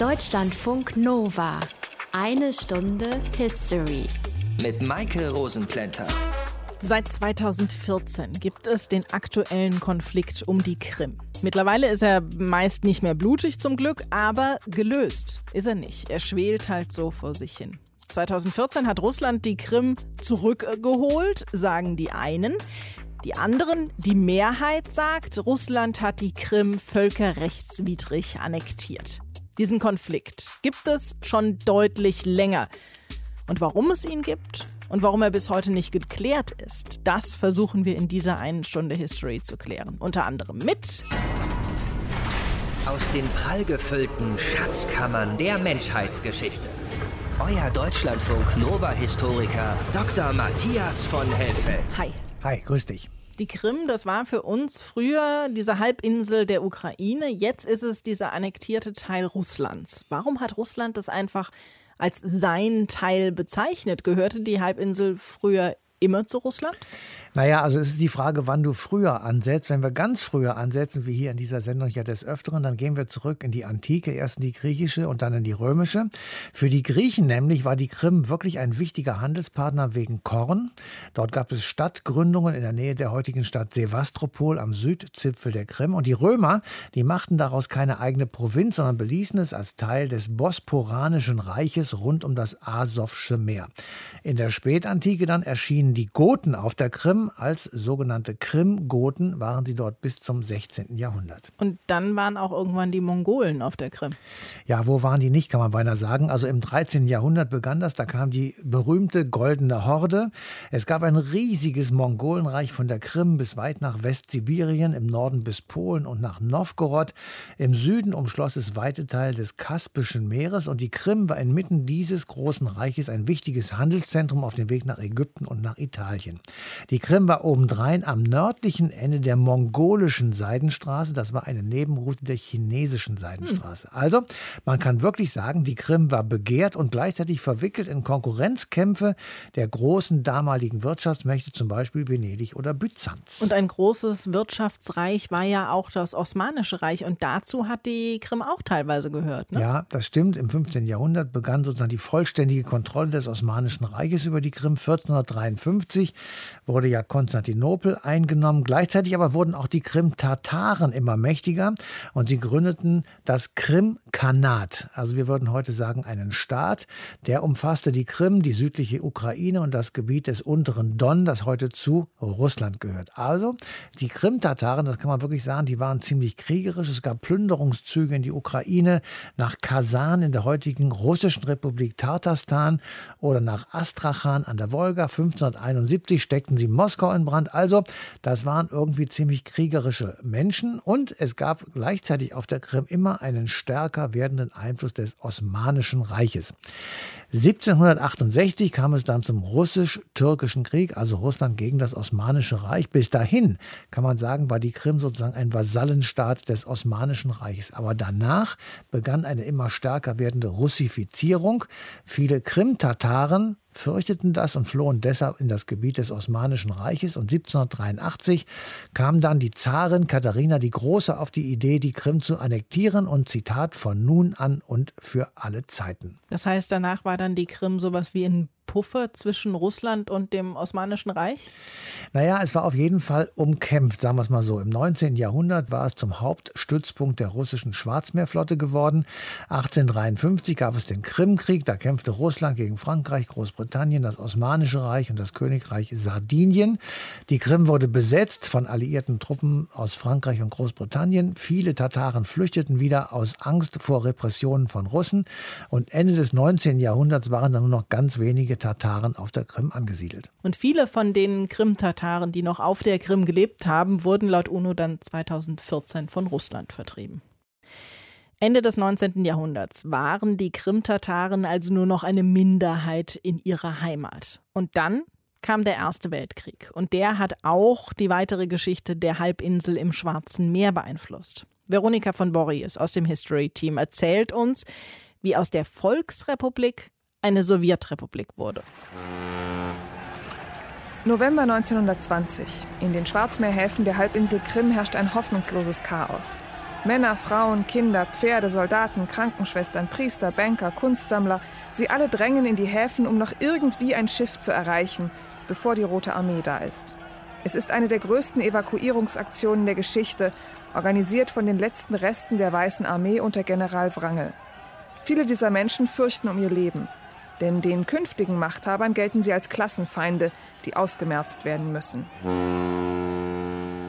Deutschlandfunk Nova. Eine Stunde History. Mit Maike Rosenplanter. Seit 2014 gibt es den aktuellen Konflikt um die Krim. Mittlerweile ist er meist nicht mehr blutig zum Glück, aber gelöst ist er nicht. Er schwelt halt so vor sich hin. 2014 hat Russland die Krim zurückgeholt, sagen die einen. Die anderen, die Mehrheit sagt, Russland hat die Krim völkerrechtswidrig annektiert. Diesen Konflikt gibt es schon deutlich länger. Und warum es ihn gibt und warum er bis heute nicht geklärt ist, das versuchen wir in dieser einen Stunde History zu klären. Unter anderem mit aus den prallgefüllten Schatzkammern der Menschheitsgeschichte. Euer Deutschlandfunk Nova-Historiker Dr. Matthias von Helfeld. Hi. Hi, grüß dich. Die Krim, das war für uns früher diese Halbinsel der Ukraine. Jetzt ist es dieser annektierte Teil Russlands. Warum hat Russland das einfach als sein Teil bezeichnet? Gehörte die Halbinsel früher immer zu Russland? Naja, also es ist die Frage, wann du früher ansetzt. Wenn wir ganz früher ansetzen, wie hier in dieser Sendung ja des Öfteren, dann gehen wir zurück in die Antike, erst in die griechische und dann in die römische. Für die Griechen nämlich war die Krim wirklich ein wichtiger Handelspartner wegen Korn. Dort gab es Stadtgründungen in der Nähe der heutigen Stadt Sevastopol am Südzipfel der Krim. Und die Römer, die machten daraus keine eigene Provinz, sondern beließen es als Teil des Bosporanischen Reiches rund um das Asowsche Meer. In der Spätantike dann erschienen die Goten auf der Krim als sogenannte Krim-Goten waren sie dort bis zum 16. Jahrhundert. Und dann waren auch irgendwann die Mongolen auf der Krim. Ja, wo waren die nicht, kann man beinahe sagen. Also im 13. Jahrhundert begann das, da kam die berühmte Goldene Horde. Es gab ein riesiges Mongolenreich von der Krim bis weit nach Westsibirien, im Norden bis Polen und nach Novgorod. Im Süden umschloss es weite Teile des Kaspischen Meeres und die Krim war inmitten dieses großen Reiches ein wichtiges Handelszentrum auf dem Weg nach Ägypten und nach Italien. Die Krim war obendrein am nördlichen Ende der mongolischen Seidenstraße. Das war eine Nebenroute der chinesischen Seidenstraße. Hm. Also, man kann wirklich sagen, die Krim war begehrt und gleichzeitig verwickelt in Konkurrenzkämpfe der großen damaligen Wirtschaftsmächte, zum Beispiel Venedig oder Byzanz. Und ein großes Wirtschaftsreich war ja auch das Osmanische Reich und dazu hat die Krim auch teilweise gehört. Ne? Ja, das stimmt. Im 15. Jahrhundert begann sozusagen die vollständige Kontrolle des Osmanischen Reiches über die Krim. 1453 wurde ja Konstantinopel eingenommen. Gleichzeitig aber wurden auch die Krim-Tataren immer mächtiger und sie gründeten das Krim-Khanat. Also wir würden heute sagen einen Staat, der umfasste die Krim, die südliche Ukraine und das Gebiet des unteren Don, das heute zu Russland gehört. Also die Krim-Tataren, das kann man wirklich sagen, die waren ziemlich kriegerisch. Es gab Plünderungszüge in die Ukraine, nach Kasan in der heutigen russischen Republik Tatarstan oder nach Astrachan an der Wolga. 1571 steckten sie Moskau in Brand. Also, das waren irgendwie ziemlich kriegerische Menschen und es gab gleichzeitig auf der Krim immer einen stärker werdenden Einfluss des Osmanischen Reiches. 1768 kam es dann zum russisch-türkischen Krieg, also Russland gegen das Osmanische Reich. Bis dahin, kann man sagen, war die Krim sozusagen ein Vasallenstaat des Osmanischen Reiches. Aber danach begann eine immer stärker werdende Russifizierung. Viele Krim-Tataren fürchteten das und flohen deshalb in das Gebiet des Osmanischen Reiches. Und 1783 kam dann die Zarin Katharina die Große auf die Idee, die Krim zu annektieren und Zitat von nun an und für alle Zeiten. Das heißt, danach war dann die Krim sowas wie ein Puffer zwischen Russland und dem Osmanischen Reich? Naja, es war auf jeden Fall umkämpft, sagen wir es mal so. Im 19. Jahrhundert war es zum Hauptstützpunkt der russischen Schwarzmeerflotte geworden. 1853 gab es den Krimkrieg, da kämpfte Russland gegen Frankreich, Großbritannien, das Osmanische Reich und das Königreich Sardinien. Die Krim wurde besetzt von alliierten Truppen aus Frankreich und Großbritannien. Viele Tataren flüchteten wieder aus Angst vor Repressionen von Russen. Und Ende des 19. Jahrhunderts waren dann nur noch ganz wenige Tataren auf der Krim angesiedelt. Und viele von den Krim-Tataren, die noch auf der Krim gelebt haben, wurden laut UNO dann 2014 von Russland vertrieben. Ende des 19. Jahrhunderts waren die Krim-Tataren also nur noch eine Minderheit in ihrer Heimat. Und dann kam der Erste Weltkrieg. Und der hat auch die weitere Geschichte der Halbinsel im Schwarzen Meer beeinflusst. Veronika von Borries aus dem History-Team erzählt uns, wie aus der Volksrepublik eine Sowjetrepublik wurde. November 1920. In den Schwarzmeerhäfen der Halbinsel Krim herrscht ein hoffnungsloses Chaos. Männer, Frauen, Kinder, Pferde, Soldaten, Krankenschwestern, Priester, Banker, Kunstsammler, sie alle drängen in die Häfen, um noch irgendwie ein Schiff zu erreichen, bevor die Rote Armee da ist. Es ist eine der größten Evakuierungsaktionen der Geschichte, organisiert von den letzten Resten der Weißen Armee unter General Wrangel. Viele dieser Menschen fürchten um ihr Leben, denn den künftigen Machthabern gelten sie als Klassenfeinde, die ausgemerzt werden müssen.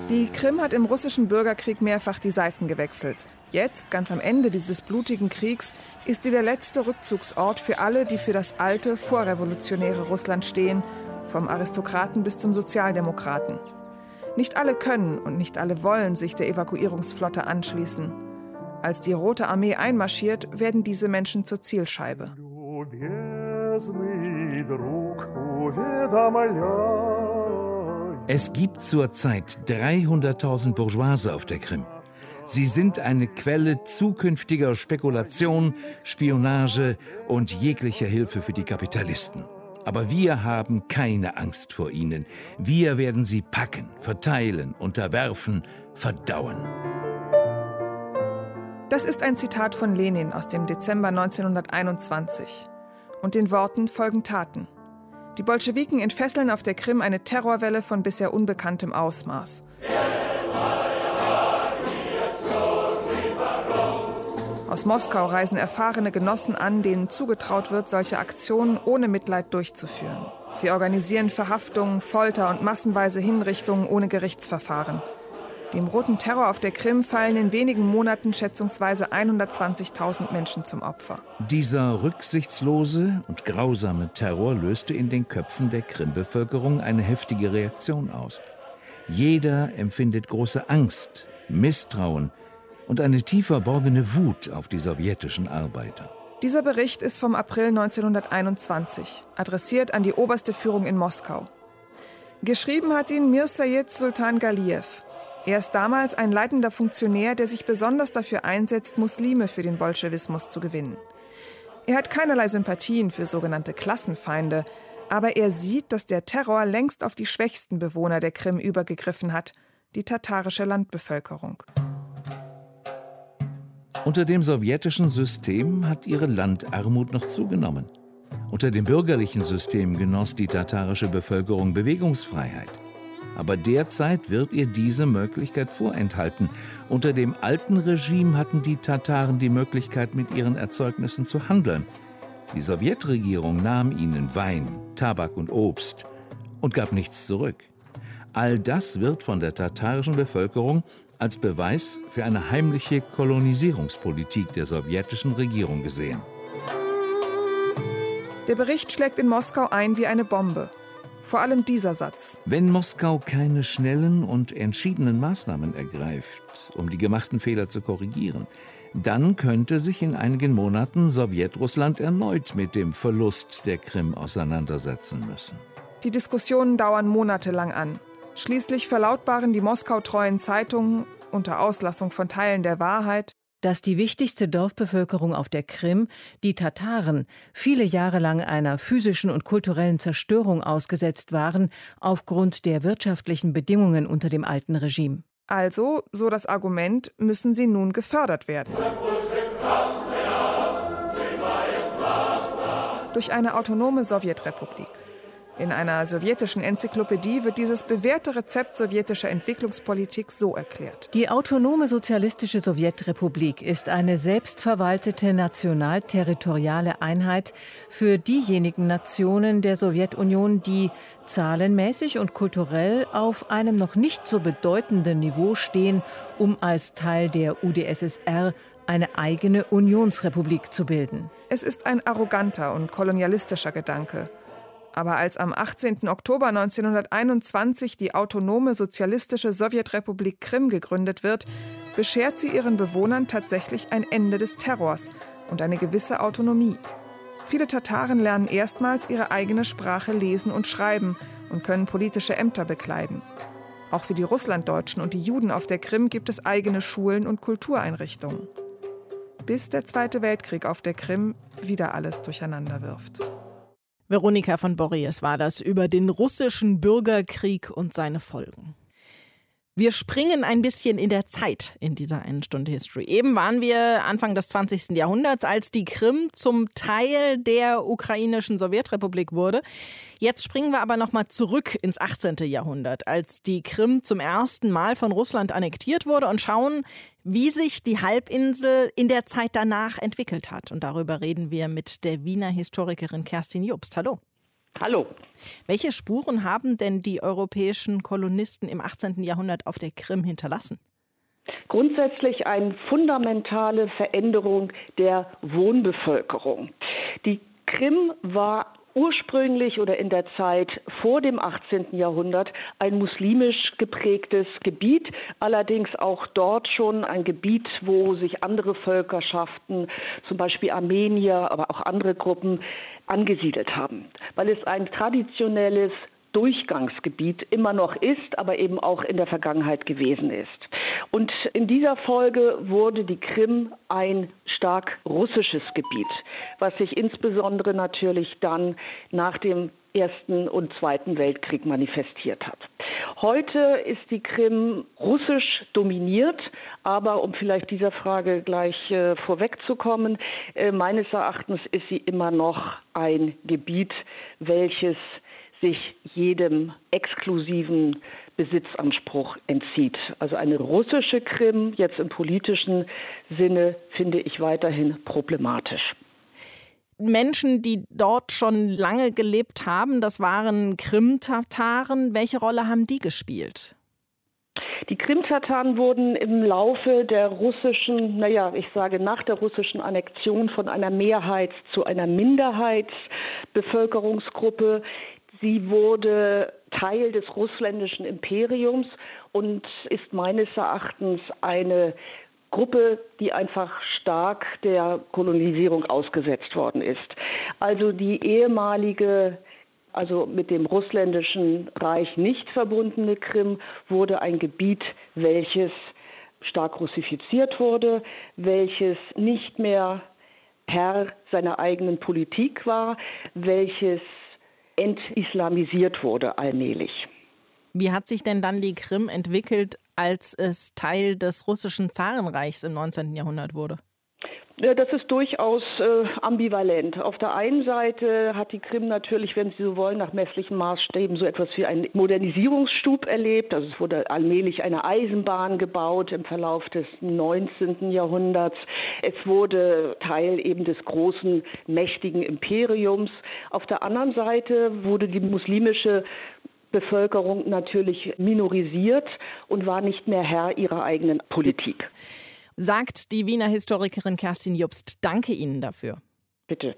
Die Krim hat im russischen Bürgerkrieg mehrfach die Seiten gewechselt. Jetzt, ganz am Ende dieses blutigen Kriegs, ist sie der letzte Rückzugsort für alle, die für das alte, vorrevolutionäre Russland stehen, vom Aristokraten bis zum Sozialdemokraten. Nicht alle können und nicht alle wollen sich der Evakuierungsflotte anschließen. Als die Rote Armee einmarschiert, werden diese Menschen zur Zielscheibe. Es gibt zurzeit 300.000 Bourgeoise auf der Krim. Sie sind eine Quelle zukünftiger Spekulation, Spionage und jeglicher Hilfe für die Kapitalisten. Aber wir haben keine Angst vor ihnen. Wir werden sie packen, verteilen, unterwerfen, verdauen. Das ist ein Zitat von Lenin aus dem Dezember 1921. Und den Worten folgen Taten. Die Bolschewiken entfesseln auf der Krim eine Terrorwelle von bisher unbekanntem Ausmaß. Aus Moskau reisen erfahrene Genossen an, denen zugetraut wird, solche Aktionen ohne Mitleid durchzuführen. Sie organisieren Verhaftungen, Folter und massenweise Hinrichtungen ohne Gerichtsverfahren. Dem roten Terror auf der Krim fallen in wenigen Monaten schätzungsweise 120.000 Menschen zum Opfer. Dieser rücksichtslose und grausame Terror löste in den Köpfen der Krim-Bevölkerung eine heftige Reaktion aus. Jeder empfindet große Angst, Misstrauen und eine tief verborgene Wut auf die sowjetischen Arbeiter. Dieser Bericht ist vom April 1921, adressiert an die oberste Führung in Moskau. Geschrieben hat ihn Mir Sayed Sultan Galiev, er ist damals ein leitender Funktionär, der sich besonders dafür einsetzt, Muslime für den Bolschewismus zu gewinnen. Er hat keinerlei Sympathien für sogenannte Klassenfeinde, aber er sieht, dass der Terror längst auf die schwächsten Bewohner der Krim übergegriffen hat, die tatarische Landbevölkerung. Unter dem sowjetischen System hat ihre Landarmut noch zugenommen. Unter dem bürgerlichen System genoss die tatarische Bevölkerung Bewegungsfreiheit. Aber derzeit wird ihr diese Möglichkeit vorenthalten. Unter dem alten Regime hatten die Tataren die Möglichkeit, mit ihren Erzeugnissen zu handeln. Die Sowjetregierung nahm ihnen Wein, Tabak und Obst und gab nichts zurück. All das wird von der tatarischen Bevölkerung als Beweis für eine heimliche Kolonisierungspolitik der sowjetischen Regierung gesehen. Der Bericht schlägt in Moskau ein wie eine Bombe. Vor allem dieser Satz. Wenn Moskau keine schnellen und entschiedenen Maßnahmen ergreift, um die gemachten Fehler zu korrigieren, dann könnte sich in einigen Monaten Sowjetrussland erneut mit dem Verlust der Krim auseinandersetzen müssen. Die Diskussionen dauern monatelang an. Schließlich verlautbaren die Moskau-treuen Zeitungen unter Auslassung von Teilen der Wahrheit dass die wichtigste Dorfbevölkerung auf der Krim, die Tataren, viele Jahre lang einer physischen und kulturellen Zerstörung ausgesetzt waren, aufgrund der wirtschaftlichen Bedingungen unter dem alten Regime. Also, so das Argument, müssen sie nun gefördert werden. Durch eine autonome Sowjetrepublik. In einer sowjetischen Enzyklopädie wird dieses bewährte Rezept sowjetischer Entwicklungspolitik so erklärt. Die autonome sozialistische Sowjetrepublik ist eine selbstverwaltete national-territoriale Einheit für diejenigen Nationen der Sowjetunion, die zahlenmäßig und kulturell auf einem noch nicht so bedeutenden Niveau stehen, um als Teil der UdSSR eine eigene Unionsrepublik zu bilden. Es ist ein arroganter und kolonialistischer Gedanke. Aber als am 18. Oktober 1921 die autonome sozialistische Sowjetrepublik Krim gegründet wird, beschert sie ihren Bewohnern tatsächlich ein Ende des Terrors und eine gewisse Autonomie. Viele Tataren lernen erstmals ihre eigene Sprache lesen und schreiben und können politische Ämter bekleiden. Auch für die Russlanddeutschen und die Juden auf der Krim gibt es eigene Schulen und Kultureinrichtungen. Bis der Zweite Weltkrieg auf der Krim wieder alles durcheinander wirft. Veronika von Borries war das über den russischen Bürgerkrieg und seine Folgen. Wir springen ein bisschen in der Zeit in dieser einen Stunde History. Eben waren wir Anfang des 20. Jahrhunderts, als die Krim zum Teil der ukrainischen Sowjetrepublik wurde. Jetzt springen wir aber noch mal zurück ins 18. Jahrhundert, als die Krim zum ersten Mal von Russland annektiert wurde und schauen, wie sich die Halbinsel in der Zeit danach entwickelt hat. Und darüber reden wir mit der Wiener Historikerin Kerstin Jobst. Hallo. Hallo. Welche Spuren haben denn die europäischen Kolonisten im 18. Jahrhundert auf der Krim hinterlassen? Grundsätzlich eine fundamentale Veränderung der Wohnbevölkerung. Die Krim war ursprünglich oder in der Zeit vor dem 18. Jahrhundert ein muslimisch geprägtes Gebiet, allerdings auch dort schon ein Gebiet, wo sich andere Völkerschaften, zum Beispiel Armenier, aber auch andere Gruppen angesiedelt haben, weil es ein traditionelles Durchgangsgebiet immer noch ist, aber eben auch in der Vergangenheit gewesen ist. Und in dieser Folge wurde die Krim ein stark russisches Gebiet, was sich insbesondere natürlich dann nach dem Ersten und Zweiten Weltkrieg manifestiert hat. Heute ist die Krim russisch dominiert, aber um vielleicht dieser Frage gleich äh, vorwegzukommen, äh, meines Erachtens ist sie immer noch ein Gebiet, welches sich jedem exklusiven Besitzanspruch entzieht. Also eine russische Krim jetzt im politischen Sinne finde ich weiterhin problematisch. Menschen, die dort schon lange gelebt haben, das waren Krim-Tataren. Welche Rolle haben die gespielt? Die Krim-Tataren wurden im Laufe der russischen, naja, ich sage nach der russischen Annexion von einer Mehrheits- zu einer Minderheitsbevölkerungsgruppe Sie wurde Teil des russländischen Imperiums und ist meines Erachtens eine Gruppe, die einfach stark der Kolonisierung ausgesetzt worden ist. Also die ehemalige also mit dem russländischen Reich nicht verbundene Krim wurde ein Gebiet, welches stark russifiziert wurde, welches nicht mehr Herr seiner eigenen Politik war, welches entislamisiert wurde allmählich. Wie hat sich denn dann die Krim entwickelt, als es Teil des russischen Zarenreichs im 19. Jahrhundert wurde? Das ist durchaus äh, ambivalent. Auf der einen Seite hat die Krim natürlich, wenn Sie so wollen, nach messlichen Maßstäben so etwas wie einen Modernisierungsstub erlebt. Also es wurde allmählich eine Eisenbahn gebaut im Verlauf des 19. Jahrhunderts. Es wurde Teil eben des großen, mächtigen Imperiums. Auf der anderen Seite wurde die muslimische Bevölkerung natürlich minorisiert und war nicht mehr Herr ihrer eigenen Politik sagt die Wiener Historikerin Kerstin Jobst. Danke Ihnen dafür. Bitte.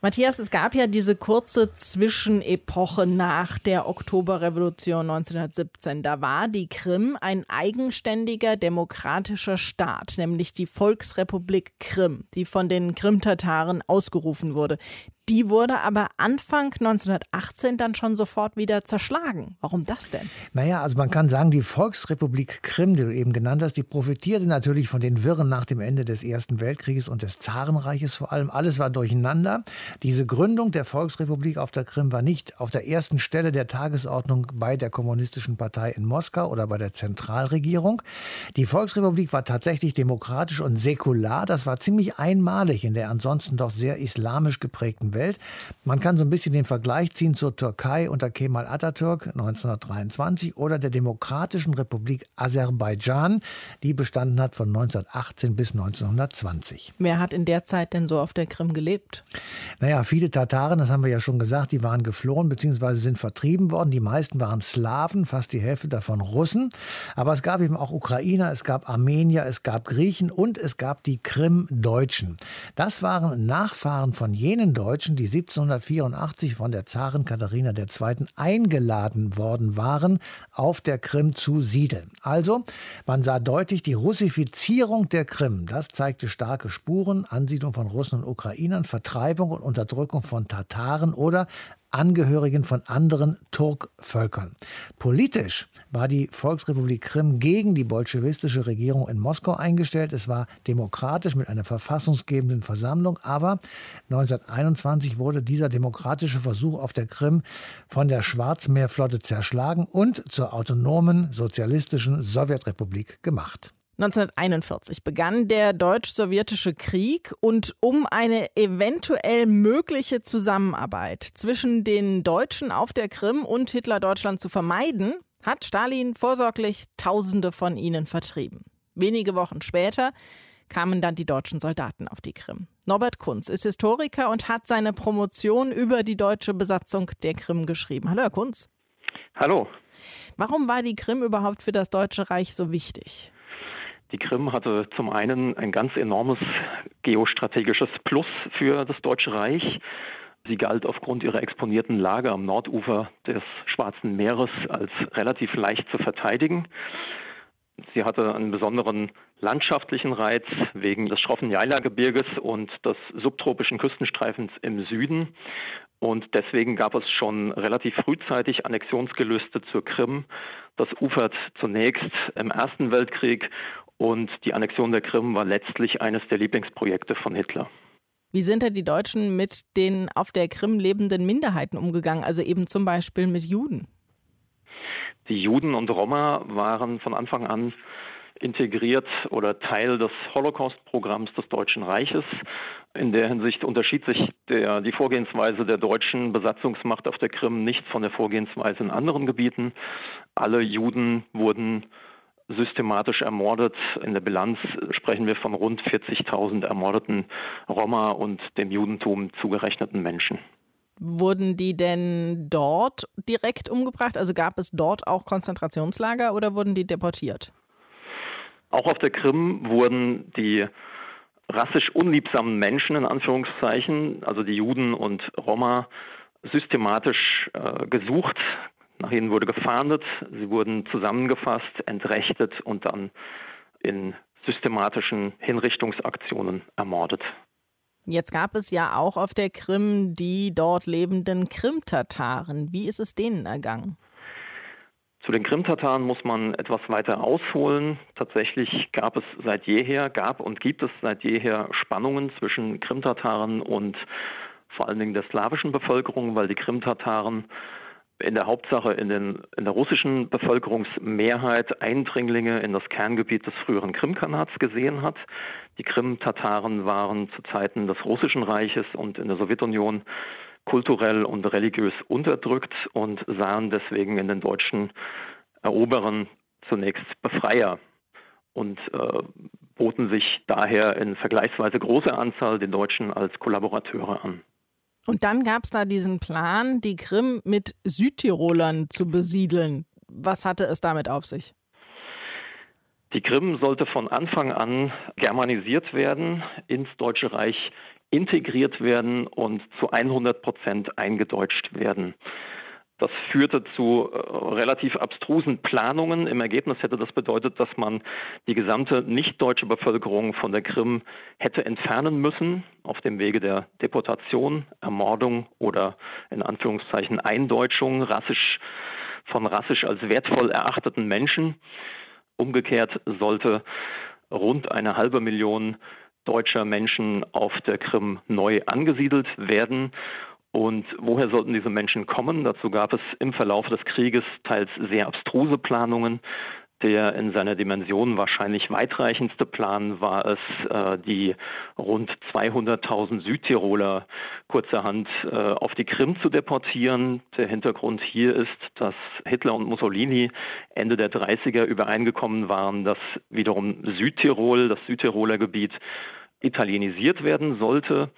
Matthias, es gab ja diese kurze Zwischenepoche nach der Oktoberrevolution 1917. Da war die Krim ein eigenständiger demokratischer Staat, nämlich die Volksrepublik Krim, die von den Krimtataren ausgerufen wurde. Die wurde aber Anfang 1918 dann schon sofort wieder zerschlagen. Warum das denn? Naja, also man kann sagen, die Volksrepublik Krim, die du eben genannt hast, die profitierte natürlich von den Wirren nach dem Ende des Ersten Weltkrieges und des Zarenreiches vor allem. Alles war durcheinander. Diese Gründung der Volksrepublik auf der Krim war nicht auf der ersten Stelle der Tagesordnung bei der Kommunistischen Partei in Moskau oder bei der Zentralregierung. Die Volksrepublik war tatsächlich demokratisch und säkular. Das war ziemlich einmalig in der ansonsten doch sehr islamisch geprägten Welt. Welt. Man kann so ein bisschen den Vergleich ziehen zur Türkei unter Kemal Atatürk 1923 oder der Demokratischen Republik Aserbaidschan, die bestanden hat von 1918 bis 1920. Wer hat in der Zeit denn so auf der Krim gelebt? Naja, viele Tataren, das haben wir ja schon gesagt, die waren geflohen bzw. sind vertrieben worden. Die meisten waren Slawen, fast die Hälfte davon Russen. Aber es gab eben auch Ukrainer, es gab Armenier, es gab Griechen und es gab die Krim-Deutschen. Das waren Nachfahren von jenen Deutschen, Deutschen, die 1784 von der Zarin Katharina II. eingeladen worden waren, auf der Krim zu siedeln. Also, man sah deutlich die Russifizierung der Krim. Das zeigte starke Spuren, Ansiedlung von Russen und Ukrainern, Vertreibung und Unterdrückung von Tataren oder Angehörigen von anderen Turkvölkern. Politisch war die Volksrepublik Krim gegen die bolschewistische Regierung in Moskau eingestellt. Es war demokratisch mit einer verfassungsgebenden Versammlung, aber 1921 wurde dieser demokratische Versuch auf der Krim von der Schwarzmeerflotte zerschlagen und zur autonomen sozialistischen Sowjetrepublik gemacht. 1941 begann der deutsch-sowjetische Krieg und um eine eventuell mögliche Zusammenarbeit zwischen den Deutschen auf der Krim und Hitler-Deutschland zu vermeiden, hat Stalin vorsorglich Tausende von ihnen vertrieben. Wenige Wochen später kamen dann die deutschen Soldaten auf die Krim. Norbert Kunz ist Historiker und hat seine Promotion über die deutsche Besatzung der Krim geschrieben. Hallo, Herr Kunz. Hallo. Warum war die Krim überhaupt für das Deutsche Reich so wichtig? Die Krim hatte zum einen ein ganz enormes geostrategisches Plus für das Deutsche Reich. Sie galt aufgrund ihrer exponierten Lage am Nordufer des Schwarzen Meeres als relativ leicht zu verteidigen. Sie hatte einen besonderen landschaftlichen Reiz wegen des schroffen Jaila-Gebirges und des subtropischen Küstenstreifens im Süden. Und deswegen gab es schon relativ frühzeitig Annexionsgelüste zur Krim. Das ufert zunächst im Ersten Weltkrieg und die Annexion der Krim war letztlich eines der Lieblingsprojekte von Hitler. Wie sind denn die Deutschen mit den auf der Krim lebenden Minderheiten umgegangen, also eben zum Beispiel mit Juden? Die Juden und Roma waren von Anfang an integriert oder Teil des Holocaust-Programms des Deutschen Reiches. In der Hinsicht unterschied sich der, die Vorgehensweise der deutschen Besatzungsmacht auf der Krim nicht von der Vorgehensweise in anderen Gebieten. Alle Juden wurden systematisch ermordet. In der Bilanz sprechen wir von rund 40.000 ermordeten Roma und dem Judentum zugerechneten Menschen. Wurden die denn dort direkt umgebracht? Also gab es dort auch Konzentrationslager oder wurden die deportiert? Auch auf der Krim wurden die rassisch unliebsamen Menschen in Anführungszeichen, also die Juden und Roma, systematisch äh, gesucht, nach ihnen wurde gefahndet, sie wurden zusammengefasst, entrechtet und dann in systematischen Hinrichtungsaktionen ermordet. Jetzt gab es ja auch auf der Krim die dort lebenden Krim-Tataren. Wie ist es denen ergangen? Zu den Krim-Tataren muss man etwas weiter ausholen. Tatsächlich gab es seit jeher, gab und gibt es seit jeher Spannungen zwischen Krim-Tataren und vor allen Dingen der slawischen Bevölkerung, weil die Krim-Tataren in der Hauptsache in, den, in der russischen Bevölkerungsmehrheit Eindringlinge in das Kerngebiet des früheren Krimkanats gesehen hat. Die Krim-Tataren waren zu Zeiten des Russischen Reiches und in der Sowjetunion kulturell und religiös unterdrückt und sahen deswegen in den deutschen Eroberern zunächst Befreier und äh, boten sich daher in vergleichsweise großer Anzahl den Deutschen als Kollaborateure an. Und dann gab es da diesen Plan, die Krim mit Südtirolern zu besiedeln. Was hatte es damit auf sich? Die Krim sollte von Anfang an germanisiert werden, ins Deutsche Reich integriert werden und zu 100 Prozent eingedeutscht werden. Das führte zu äh, relativ abstrusen Planungen. Im Ergebnis hätte das bedeutet, dass man die gesamte nicht-deutsche Bevölkerung von der Krim hätte entfernen müssen, auf dem Wege der Deportation, Ermordung oder in Anführungszeichen Eindeutschung rassisch, von rassisch als wertvoll erachteten Menschen. Umgekehrt sollte rund eine halbe Million deutscher Menschen auf der Krim neu angesiedelt werden. Und woher sollten diese Menschen kommen? Dazu gab es im Verlauf des Krieges teils sehr abstruse Planungen. Der in seiner Dimension wahrscheinlich weitreichendste Plan war es, äh, die rund 200.000 Südtiroler kurzerhand äh, auf die Krim zu deportieren. Der Hintergrund hier ist, dass Hitler und Mussolini Ende der 30er übereingekommen waren, dass wiederum Südtirol, das Südtiroler Gebiet, italienisiert werden sollte.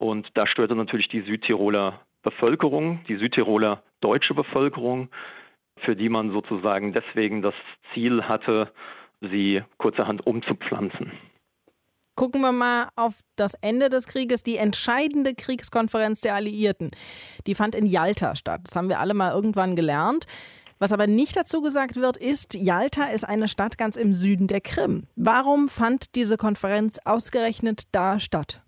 Und da störte natürlich die Südtiroler Bevölkerung, die Südtiroler deutsche Bevölkerung, für die man sozusagen deswegen das Ziel hatte, sie kurzerhand umzupflanzen. Gucken wir mal auf das Ende des Krieges, die entscheidende Kriegskonferenz der Alliierten. Die fand in Jalta statt. Das haben wir alle mal irgendwann gelernt. Was aber nicht dazu gesagt wird, ist, Jalta ist eine Stadt ganz im Süden der Krim. Warum fand diese Konferenz ausgerechnet da statt?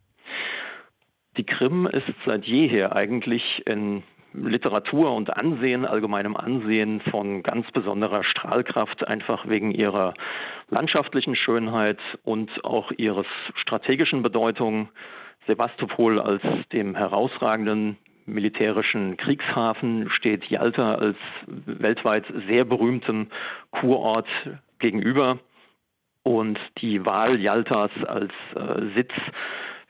Die Krim ist seit jeher eigentlich in Literatur und Ansehen, allgemeinem Ansehen von ganz besonderer Strahlkraft, einfach wegen ihrer landschaftlichen Schönheit und auch ihres strategischen Bedeutung. Sevastopol als dem herausragenden militärischen Kriegshafen steht Yalta als weltweit sehr berühmtem Kurort gegenüber. Und die Wahl Yaltas als äh, Sitz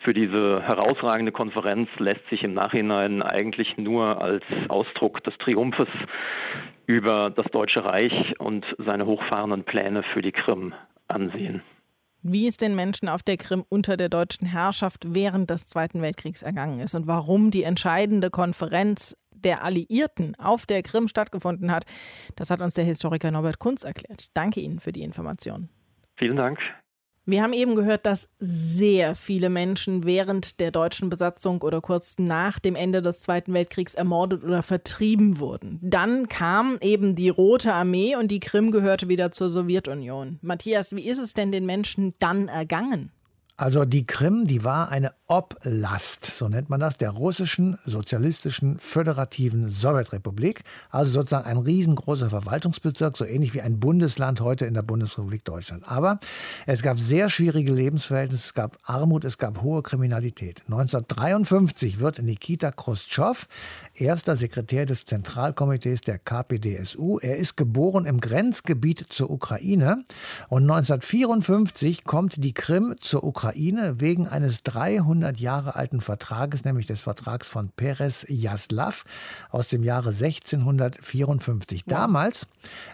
für diese herausragende Konferenz lässt sich im Nachhinein eigentlich nur als Ausdruck des Triumphes über das Deutsche Reich und seine hochfahrenden Pläne für die Krim ansehen. Wie es den Menschen auf der Krim unter der deutschen Herrschaft während des Zweiten Weltkriegs ergangen ist und warum die entscheidende Konferenz der Alliierten auf der Krim stattgefunden hat, das hat uns der Historiker Norbert Kunz erklärt. Danke Ihnen für die Information. Vielen Dank. Wir haben eben gehört, dass sehr viele Menschen während der deutschen Besatzung oder kurz nach dem Ende des Zweiten Weltkriegs ermordet oder vertrieben wurden. Dann kam eben die Rote Armee und die Krim gehörte wieder zur Sowjetunion. Matthias, wie ist es denn den Menschen dann ergangen? Also die Krim, die war eine Oblast, so nennt man das, der russischen sozialistischen föderativen Sowjetrepublik. Also sozusagen ein riesengroßer Verwaltungsbezirk, so ähnlich wie ein Bundesland heute in der Bundesrepublik Deutschland. Aber es gab sehr schwierige Lebensverhältnisse, es gab Armut, es gab hohe Kriminalität. 1953 wird Nikita Khrushchev erster Sekretär des Zentralkomitees der KPDSU. Er ist geboren im Grenzgebiet zur Ukraine und 1954 kommt die Krim zur Ukraine Ukraine wegen eines 300 Jahre alten Vertrages, nämlich des Vertrags von Perez Jaslav aus dem Jahre 1654. Damals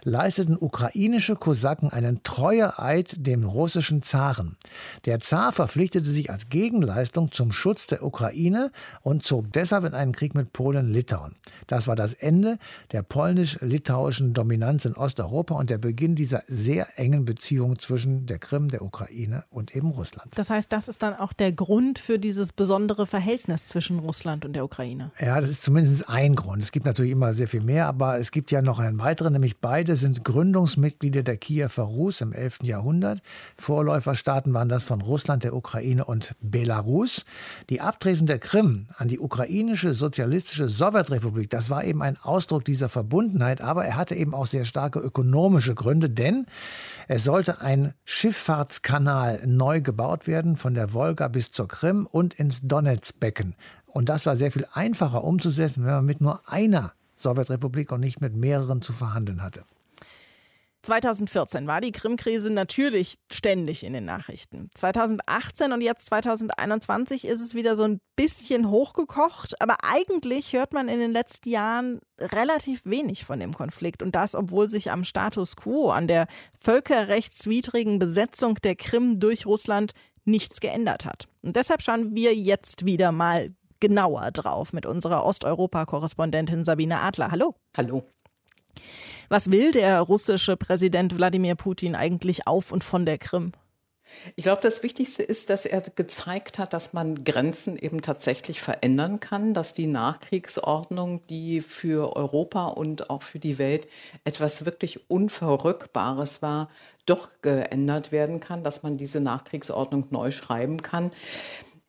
leisteten ukrainische Kosaken einen Treueeid dem russischen Zaren. Der Zar verpflichtete sich als Gegenleistung zum Schutz der Ukraine und zog deshalb in einen Krieg mit Polen-Litauen. Das war das Ende der polnisch-litauischen Dominanz in Osteuropa und der Beginn dieser sehr engen Beziehung zwischen der Krim, der Ukraine und eben Russland. Das heißt, das ist dann auch der Grund für dieses besondere Verhältnis zwischen Russland und der Ukraine. Ja, das ist zumindest ein Grund. Es gibt natürlich immer sehr viel mehr, aber es gibt ja noch einen weiteren, nämlich beide sind Gründungsmitglieder der Kiewer Rus im 11. Jahrhundert. Vorläuferstaaten waren das von Russland, der Ukraine und Belarus. Die Abtresen der Krim an die ukrainische sozialistische Sowjetrepublik, das war eben ein Ausdruck dieser Verbundenheit, aber er hatte eben auch sehr starke ökonomische Gründe, denn es sollte ein Schifffahrtskanal neu gebaut werden, von der Wolga bis zur Krim und ins Donetsbecken. Und das war sehr viel einfacher umzusetzen, wenn man mit nur einer Sowjetrepublik und nicht mit mehreren zu verhandeln hatte. 2014 war die Krim-Krise natürlich ständig in den Nachrichten. 2018 und jetzt 2021 ist es wieder so ein bisschen hochgekocht, aber eigentlich hört man in den letzten Jahren relativ wenig von dem Konflikt und das, obwohl sich am Status quo, an der völkerrechtswidrigen Besetzung der Krim durch Russland nichts geändert hat. Und deshalb schauen wir jetzt wieder mal genauer drauf mit unserer Osteuropa-Korrespondentin Sabine Adler. Hallo. Hallo. Was will der russische Präsident Wladimir Putin eigentlich auf und von der Krim? Ich glaube, das Wichtigste ist, dass er gezeigt hat, dass man Grenzen eben tatsächlich verändern kann, dass die Nachkriegsordnung, die für Europa und auch für die Welt etwas wirklich Unverrückbares war, doch geändert werden kann, dass man diese Nachkriegsordnung neu schreiben kann.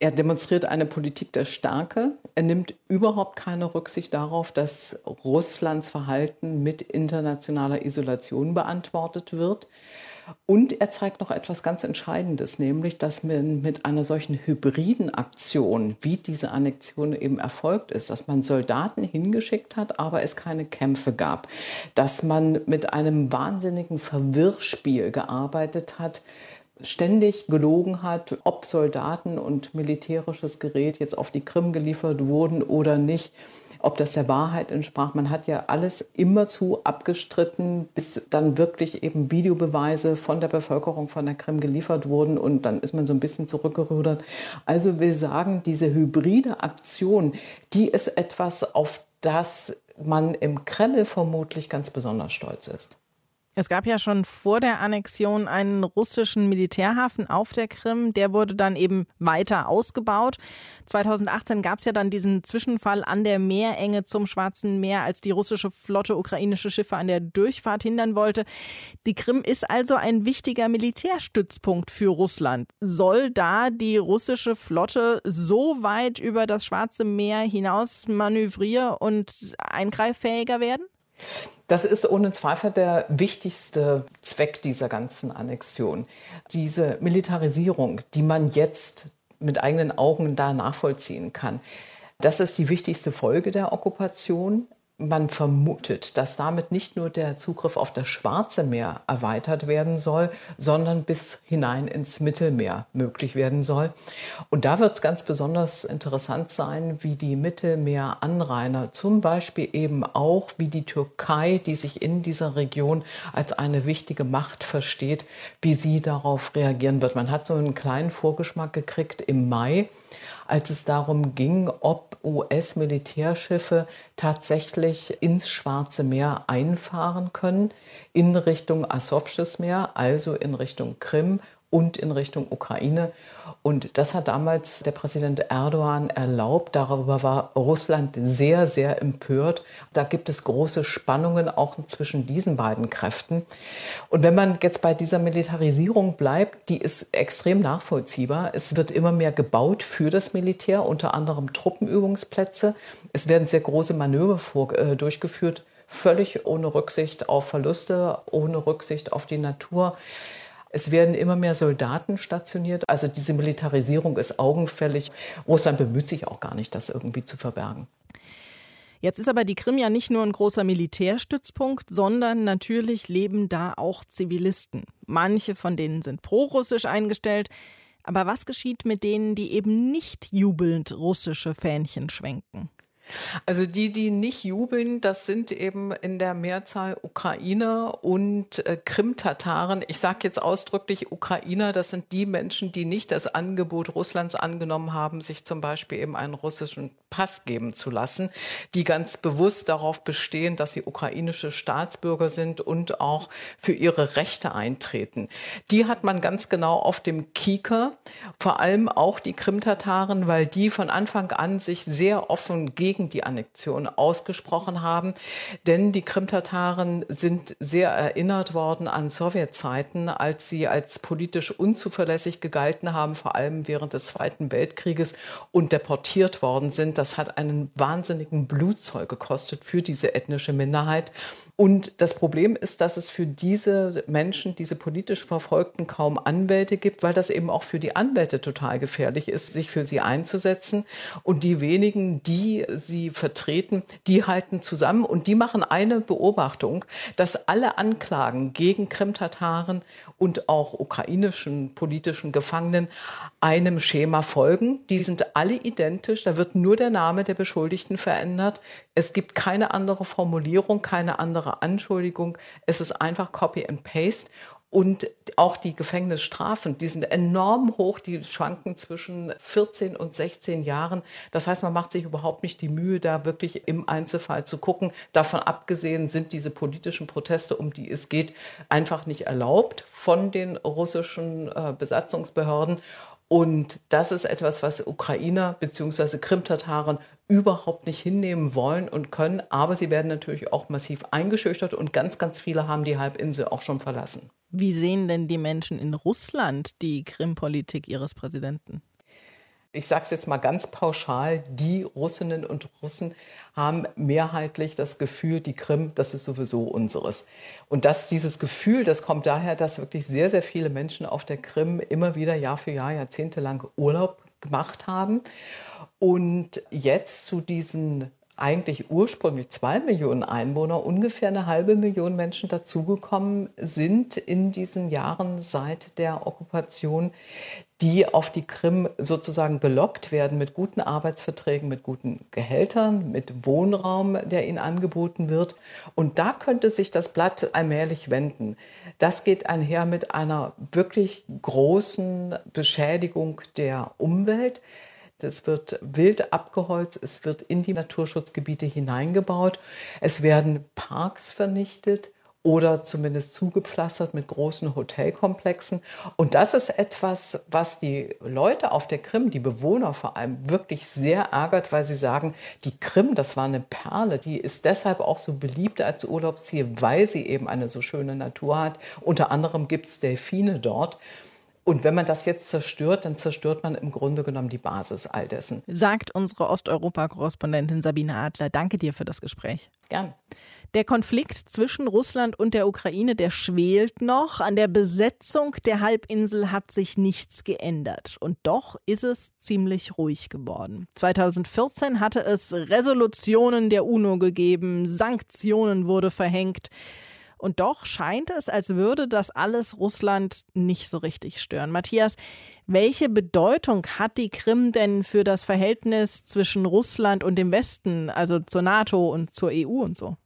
Er demonstriert eine Politik der Stärke. Er nimmt überhaupt keine Rücksicht darauf, dass Russlands Verhalten mit internationaler Isolation beantwortet wird. Und er zeigt noch etwas ganz Entscheidendes, nämlich, dass man mit einer solchen hybriden Aktion, wie diese Annexion eben erfolgt ist, dass man Soldaten hingeschickt hat, aber es keine Kämpfe gab, dass man mit einem wahnsinnigen Verwirrspiel gearbeitet hat, ständig gelogen hat, ob Soldaten und militärisches Gerät jetzt auf die Krim geliefert wurden oder nicht ob das der Wahrheit entsprach. Man hat ja alles immerzu abgestritten, bis dann wirklich eben Videobeweise von der Bevölkerung von der Krim geliefert wurden und dann ist man so ein bisschen zurückgerudert. Also wir sagen, diese hybride Aktion, die ist etwas, auf das man im Kreml vermutlich ganz besonders stolz ist. Es gab ja schon vor der Annexion einen russischen Militärhafen auf der Krim. Der wurde dann eben weiter ausgebaut. 2018 gab es ja dann diesen Zwischenfall an der Meerenge zum Schwarzen Meer, als die russische Flotte ukrainische Schiffe an der Durchfahrt hindern wollte. Die Krim ist also ein wichtiger Militärstützpunkt für Russland. Soll da die russische Flotte so weit über das Schwarze Meer hinaus manövrier- und eingreiffähiger werden? Das ist ohne Zweifel der wichtigste Zweck dieser ganzen Annexion. Diese Militarisierung, die man jetzt mit eigenen Augen da nachvollziehen kann. Das ist die wichtigste Folge der Okkupation man vermutet, dass damit nicht nur der Zugriff auf das Schwarze Meer erweitert werden soll, sondern bis hinein ins Mittelmeer möglich werden soll. Und da wird es ganz besonders interessant sein, wie die Mittelmeeranrainer, zum Beispiel eben auch wie die Türkei, die sich in dieser Region als eine wichtige Macht versteht, wie sie darauf reagieren wird. Man hat so einen kleinen Vorgeschmack gekriegt im Mai als es darum ging, ob US-Militärschiffe tatsächlich ins Schwarze Meer einfahren können, in Richtung Asowsches Meer, also in Richtung Krim und in Richtung Ukraine. Und das hat damals der Präsident Erdogan erlaubt. Darüber war Russland sehr, sehr empört. Da gibt es große Spannungen auch zwischen diesen beiden Kräften. Und wenn man jetzt bei dieser Militarisierung bleibt, die ist extrem nachvollziehbar. Es wird immer mehr gebaut für das Militär, unter anderem Truppenübungsplätze. Es werden sehr große Manöver vor, äh, durchgeführt, völlig ohne Rücksicht auf Verluste, ohne Rücksicht auf die Natur. Es werden immer mehr Soldaten stationiert. Also diese Militarisierung ist augenfällig. Russland bemüht sich auch gar nicht, das irgendwie zu verbergen. Jetzt ist aber die Krim ja nicht nur ein großer Militärstützpunkt, sondern natürlich leben da auch Zivilisten. Manche von denen sind prorussisch eingestellt. Aber was geschieht mit denen, die eben nicht jubelnd russische Fähnchen schwenken? Also die, die nicht jubeln, das sind eben in der Mehrzahl Ukrainer und äh, Krim-Tataren. Ich sage jetzt ausdrücklich Ukrainer, das sind die Menschen, die nicht das Angebot Russlands angenommen haben, sich zum Beispiel eben einen russischen Pass geben zu lassen, die ganz bewusst darauf bestehen, dass sie ukrainische Staatsbürger sind und auch für ihre Rechte eintreten. Die hat man ganz genau auf dem Kieker, vor allem auch die Krim-Tataren, weil die von Anfang an sich sehr offen gegen gegen die Annexion ausgesprochen haben. Denn die Krimtataren sind sehr erinnert worden an Sowjetzeiten, als sie als politisch unzuverlässig gegalten haben, vor allem während des Zweiten Weltkrieges und deportiert worden sind. Das hat einen wahnsinnigen Blutzoll gekostet für diese ethnische Minderheit. Und das Problem ist, dass es für diese Menschen, diese politisch Verfolgten, kaum Anwälte gibt, weil das eben auch für die Anwälte total gefährlich ist, sich für sie einzusetzen. Und die wenigen, die sie vertreten, die halten zusammen und die machen eine Beobachtung, dass alle Anklagen gegen Krim-Tataren und auch ukrainischen politischen Gefangenen einem Schema folgen. Die sind alle identisch. Da wird nur der Name der Beschuldigten verändert. Es gibt keine andere Formulierung, keine andere Anschuldigung. Es ist einfach Copy and Paste. Und auch die Gefängnisstrafen, die sind enorm hoch, die schwanken zwischen 14 und 16 Jahren. Das heißt, man macht sich überhaupt nicht die Mühe, da wirklich im Einzelfall zu gucken. Davon abgesehen sind diese politischen Proteste, um die es geht, einfach nicht erlaubt von den russischen äh, Besatzungsbehörden. Und das ist etwas, was Ukrainer bzw. Krimtataren überhaupt nicht hinnehmen wollen und können. Aber sie werden natürlich auch massiv eingeschüchtert und ganz, ganz viele haben die Halbinsel auch schon verlassen. Wie sehen denn die Menschen in Russland die Krim-Politik ihres Präsidenten? Ich sage es jetzt mal ganz pauschal, die Russinnen und Russen haben mehrheitlich das Gefühl, die Krim, das ist sowieso unseres. Und dass dieses Gefühl, das kommt daher, dass wirklich sehr, sehr viele Menschen auf der Krim immer wieder Jahr für Jahr, jahrzehntelang Urlaub gemacht haben. Und jetzt zu diesen eigentlich ursprünglich zwei Millionen Einwohner ungefähr eine halbe Million Menschen dazugekommen sind in diesen Jahren seit der Okkupation, die auf die Krim sozusagen gelockt werden mit guten Arbeitsverträgen, mit guten Gehältern, mit Wohnraum, der ihnen angeboten wird. Und da könnte sich das Blatt allmählich wenden. Das geht einher mit einer wirklich großen Beschädigung der Umwelt. Es wird wild abgeholzt, es wird in die Naturschutzgebiete hineingebaut, es werden Parks vernichtet oder zumindest zugepflastert mit großen Hotelkomplexen. Und das ist etwas, was die Leute auf der Krim, die Bewohner vor allem, wirklich sehr ärgert, weil sie sagen, die Krim, das war eine Perle, die ist deshalb auch so beliebt als Urlaubsziel, weil sie eben eine so schöne Natur hat. Unter anderem gibt es Delfine dort. Und wenn man das jetzt zerstört, dann zerstört man im Grunde genommen die Basis all dessen. Sagt unsere Osteuropa-Korrespondentin Sabine Adler. Danke dir für das Gespräch. Gern. Der Konflikt zwischen Russland und der Ukraine, der schwelt noch. An der Besetzung der Halbinsel hat sich nichts geändert. Und doch ist es ziemlich ruhig geworden. 2014 hatte es Resolutionen der UNO gegeben, Sanktionen wurde verhängt. Und doch scheint es, als würde das alles Russland nicht so richtig stören. Matthias, welche Bedeutung hat die Krim denn für das Verhältnis zwischen Russland und dem Westen, also zur NATO und zur EU und so?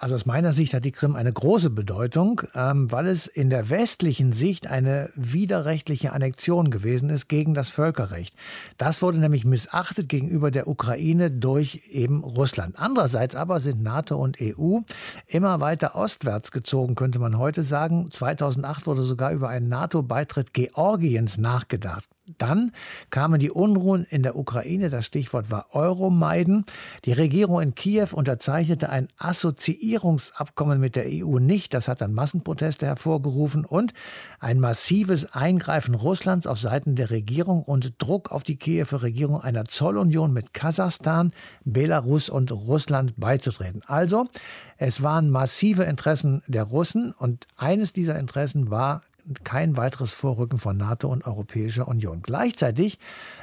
Also aus meiner Sicht hat die Krim eine große Bedeutung, ähm, weil es in der westlichen Sicht eine widerrechtliche Annexion gewesen ist gegen das Völkerrecht. Das wurde nämlich missachtet gegenüber der Ukraine durch eben Russland. Andererseits aber sind NATO und EU immer weiter ostwärts gezogen, könnte man heute sagen. 2008 wurde sogar über einen NATO-Beitritt Georgiens nachgedacht. Dann kamen die Unruhen in der Ukraine, das Stichwort war Euromeiden. Die Regierung in Kiew unterzeichnete ein Assoziierungsabkommen mit der EU nicht, das hat dann Massenproteste hervorgerufen und ein massives Eingreifen Russlands auf Seiten der Regierung und Druck auf die Kiewer Regierung einer Zollunion mit Kasachstan, Belarus und Russland beizutreten. Also, es waren massive Interessen der Russen und eines dieser Interessen war kein weiteres Vorrücken von NATO und Europäischer Union. Gleichzeitig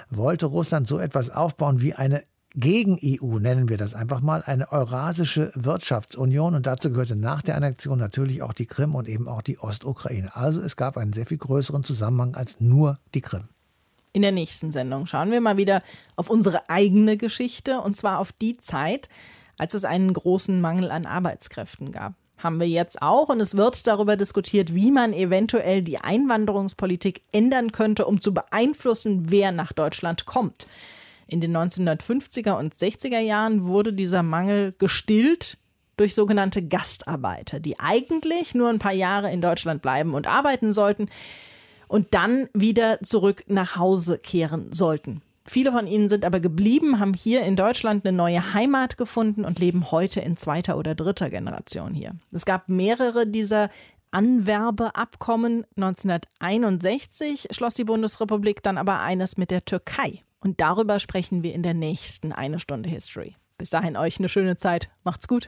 wollte Russland so etwas aufbauen wie eine gegen-EU, nennen wir das einfach mal, eine Eurasische Wirtschaftsunion. Und dazu gehörte nach der Annexion natürlich auch die Krim und eben auch die Ostukraine. Also es gab einen sehr viel größeren Zusammenhang als nur die Krim. In der nächsten Sendung schauen wir mal wieder auf unsere eigene Geschichte und zwar auf die Zeit, als es einen großen Mangel an Arbeitskräften gab haben wir jetzt auch. Und es wird darüber diskutiert, wie man eventuell die Einwanderungspolitik ändern könnte, um zu beeinflussen, wer nach Deutschland kommt. In den 1950er und 60er Jahren wurde dieser Mangel gestillt durch sogenannte Gastarbeiter, die eigentlich nur ein paar Jahre in Deutschland bleiben und arbeiten sollten und dann wieder zurück nach Hause kehren sollten. Viele von ihnen sind aber geblieben, haben hier in Deutschland eine neue Heimat gefunden und leben heute in zweiter oder dritter Generation hier. Es gab mehrere dieser Anwerbeabkommen. 1961 schloss die Bundesrepublik dann aber eines mit der Türkei. Und darüber sprechen wir in der nächsten Eine Stunde History. Bis dahin euch eine schöne Zeit. Macht's gut.